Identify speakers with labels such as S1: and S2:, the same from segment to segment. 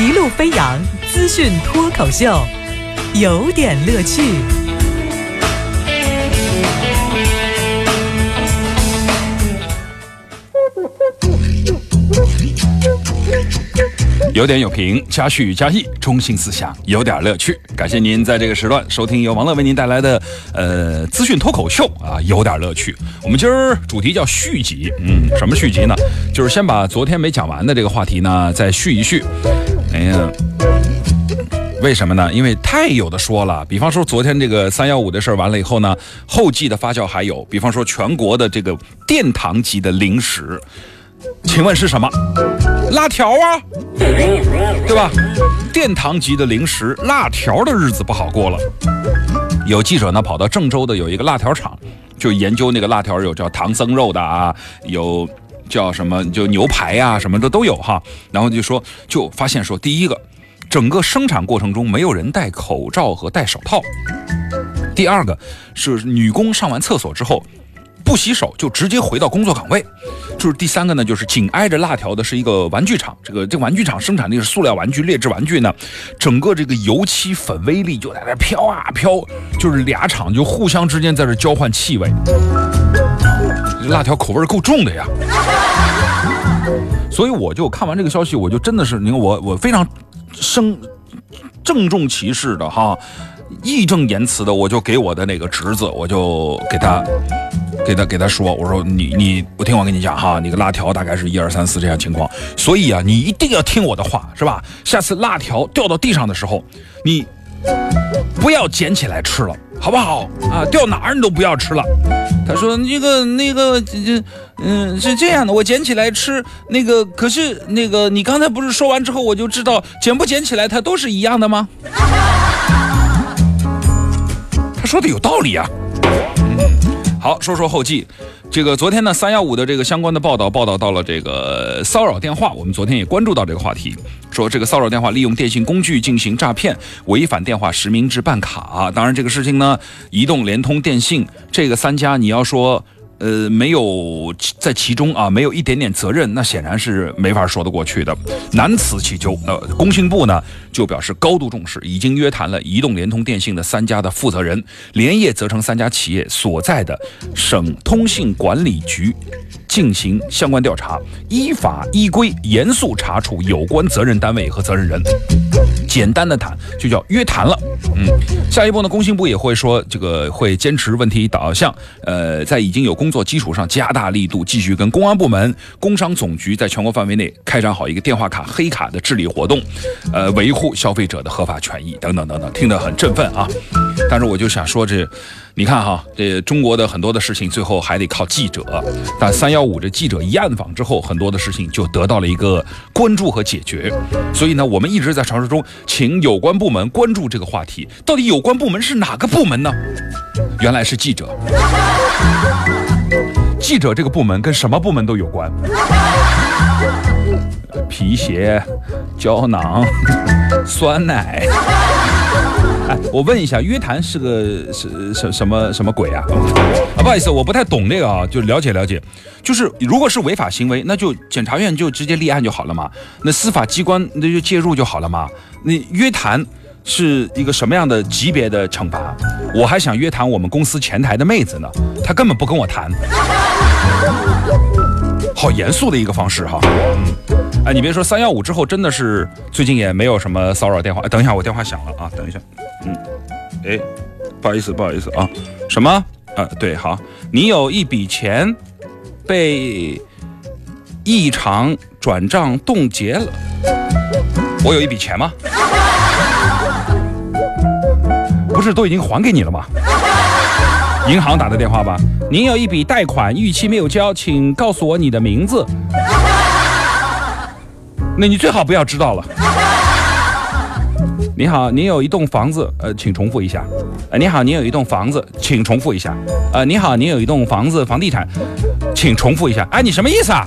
S1: 一路飞扬资讯脱口秀，有点乐趣。
S2: 有点有评，加叙加意，中心思想，有点乐趣。感谢您在这个时段收听由王乐为您带来的呃资讯脱口秀啊，有点乐趣。我们今儿主题叫续集，嗯，什么续集呢？就是先把昨天没讲完的这个话题呢再续一续。哎呀。为什么呢？因为太有的说了。比方说昨天这个三幺五的事儿完了以后呢，后继的发酵还有，比方说全国的这个殿堂级的零食，请问是什么？辣条啊，对吧？殿堂级的零食，辣条的日子不好过了。有记者呢跑到郑州的有一个辣条厂，就研究那个辣条，有叫唐僧肉的啊，有叫什么就牛排呀什么的都有哈。然后就说就发现说，第一个。整个生产过程中没有人戴口罩和戴手套。第二个是女工上完厕所之后不洗手就直接回到工作岗位。就是第三个呢，就是紧挨着辣条的是一个玩具厂，这个这玩具厂生产的是塑料玩具、劣质玩具呢，整个这个油漆粉微粒就在那飘啊飘，就是俩厂就互相之间在这交换气味。辣条口味够重的呀，所以我就看完这个消息，我就真的是，你看我我非常。生郑重其事的哈，义正言辞的，我就给我的那个侄子，我就给他，给他给他说，我说你你，我听我跟你讲哈，那个辣条大概是一二三四这样情况，所以啊，你一定要听我的话，是吧？下次辣条掉到地上的时候，你不要捡起来吃了。好不好啊？掉哪儿你都不要吃了。他说：“那个那个这嗯是这样的，我捡起来吃那个，可是那个你刚才不是说完之后我就知道捡不捡起来它都是一样的吗？”他说的有道理啊。好，说说后记。这个昨天呢，三幺五的这个相关的报道报道到了这个骚扰电话，我们昨天也关注到这个话题，说这个骚扰电话利用电信工具进行诈骗，违反电话实名制办卡。当然，这个事情呢，移动、联通、电信这个三家，你要说。呃，没有在其中啊，没有一点点责任，那显然是没法说得过去的，难辞其咎。那工信部呢，就表示高度重视，已经约谈了移动、联通、电信的三家的负责人，连夜责成三家企业所在的省通信管理局进行相关调查，依法依规严肃查处有关责任单位和责任人。简单的谈就叫约谈了，嗯，下一步呢，工信部也会说这个会坚持问题导向，呃，在已经有工作基础上加大力度，继续跟公安部门、工商总局在全国范围内开展好一个电话卡黑卡的治理活动，呃，维护消费者的合法权益等等等等，听得很振奋啊。但是我就想说这。你看哈，这中国的很多的事情最后还得靠记者。但三幺五这记者一暗访之后，很多的事情就得到了一个关注和解决。所以呢，我们一直在尝试中，请有关部门关注这个话题。到底有关部门是哪个部门呢？原来是记者。记者这个部门跟什么部门都有关。皮鞋、胶囊、酸奶。哎，我问一下，约谈是个是什什么什么鬼啊？啊，不好意思，我不太懂这个啊，就了解了解。就是如果是违法行为，那就检察院就直接立案就好了嘛，那司法机关那就介入就好了嘛。那约谈是一个什么样的级别的惩罚？我还想约谈我们公司前台的妹子呢，她根本不跟我谈。好严肃的一个方式哈，嗯，哎，你别说三幺五之后真的是最近也没有什么骚扰电话。等一下，我电话响了啊，等一下，嗯，哎，不好意思，不好意思啊，什么？啊，对，好，你有一笔钱被异常转账冻结了，我有一笔钱吗？不是都已经还给你了吗？银行打的电话吧，您有一笔贷款逾期没有交，请告诉我你的名字。那你最好不要知道了。你好，您有一栋房子，呃，请重复一下。呃，你好，您有一栋房子，请重复一下。呃，你好，您有一栋房子，房地产，请重复一下。哎，你什么意思啊？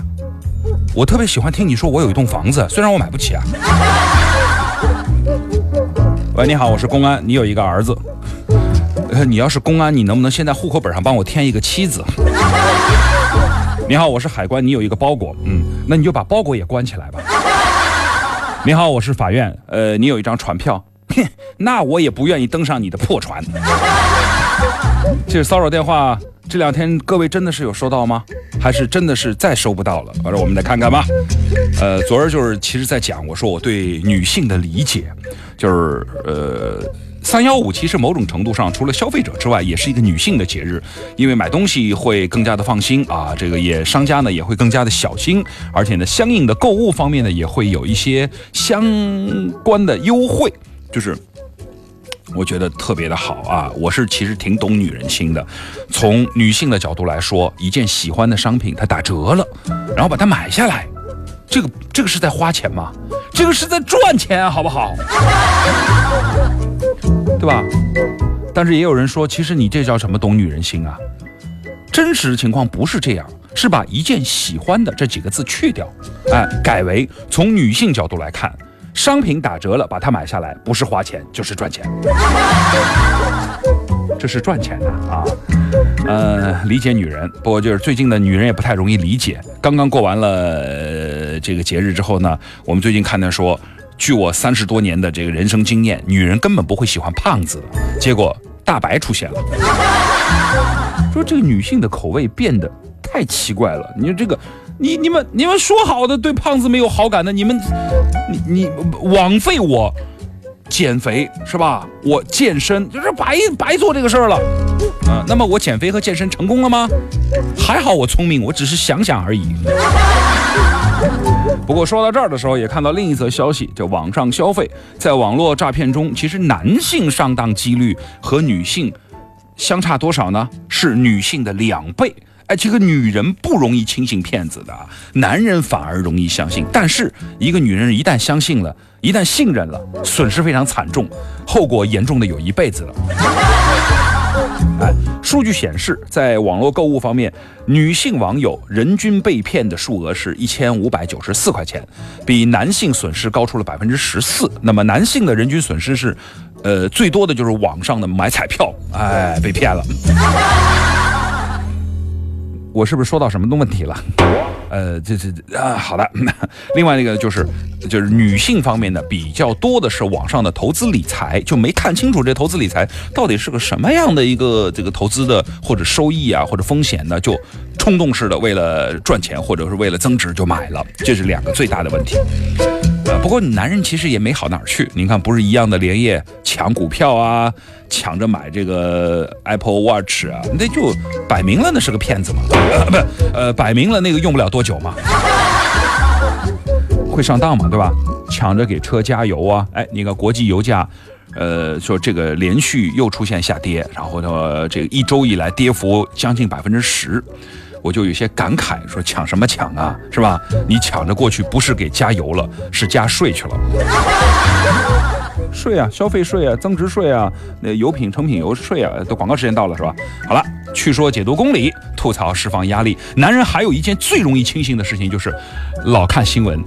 S2: 我特别喜欢听你说我有一栋房子，虽然我买不起啊。喂，你好，我是公安，你有一个儿子。呃你要是公安，你能不能先在户口本上帮我添一个妻子？你好，我是海关，你有一个包裹，嗯，那你就把包裹也关起来吧。你好，我是法院。呃，你有一张船票，哼，那我也不愿意登上你的破船。这个骚扰电话，这两天各位真的是有收到吗？还是真的是再收不到了？反正我们再看看吧。呃，昨儿就是其实在讲，我说我对女性的理解，就是呃。三幺五其实某种程度上，除了消费者之外，也是一个女性的节日，因为买东西会更加的放心啊，这个也商家呢也会更加的小心，而且呢，相应的购物方面呢也会有一些相关的优惠，就是我觉得特别的好啊。我是其实挺懂女人心的，从女性的角度来说，一件喜欢的商品它打折了，然后把它买下来，这个这个是在花钱吗？这个是在赚钱，好不好？对吧？但是也有人说，其实你这叫什么懂女人心啊？真实情况不是这样，是把一件喜欢的这几个字去掉，哎，改为从女性角度来看，商品打折了，把它买下来，不是花钱就是赚钱，这是赚钱的啊。呃，理解女人，不过就是最近的女人也不太容易理解。刚刚过完了这个节日之后呢，我们最近看到说。据我三十多年的这个人生经验，女人根本不会喜欢胖子的。结果大白出现了，说这个女性的口味变得太奇怪了。你说这个，你你们你们说好的对胖子没有好感的，你们你你枉费我减肥是吧？我健身就是白白做这个事儿了啊。那么我减肥和健身成功了吗？还好我聪明，我只是想想而已。不过说到这儿的时候，也看到另一则消息，就网上消费，在网络诈骗中，其实男性上当几率和女性相差多少呢？是女性的两倍。哎，这个女人不容易轻信骗子的，男人反而容易相信。但是一个女人一旦相信了，一旦信任了，损失非常惨重，后果严重的有一辈子了。哎，数据显示，在网络购物方面，女性网友人均被骗的数额是一千五百九十四块钱，比男性损失高出了百分之十四。那么，男性的人均损失是，呃，最多的就是网上的买彩票，哎，被骗了。我是不是说到什么的问题了？呃，这这啊，好的。另外那个就是，就是女性方面的比较多的是网上的投资理财，就没看清楚这投资理财到底是个什么样的一个这个投资的或者收益啊或者风险呢，就冲动式的为了赚钱或者是为了增值就买了，这是两个最大的问题。不过男人其实也没好哪儿去。您看，不是一样的连夜抢股票啊，抢着买这个 Apple Watch 啊，那就摆明了那是个骗子嘛。呃，不，呃，摆明了那个用不了多久嘛，会上当嘛，对吧？抢着给车加油啊！哎，那个国际油价，呃，说这个连续又出现下跌，然后呢，这个一周以来跌幅将近百分之十。我就有些感慨，说抢什么抢啊，是吧？你抢着过去不是给加油了，是加税去了。税啊，消费税啊，增值税啊，那油品成品油税啊，都广告时间到了是吧？好了，去说解读公理，吐槽释放压力。男人还有一件最容易清醒的事情，就是老看新闻。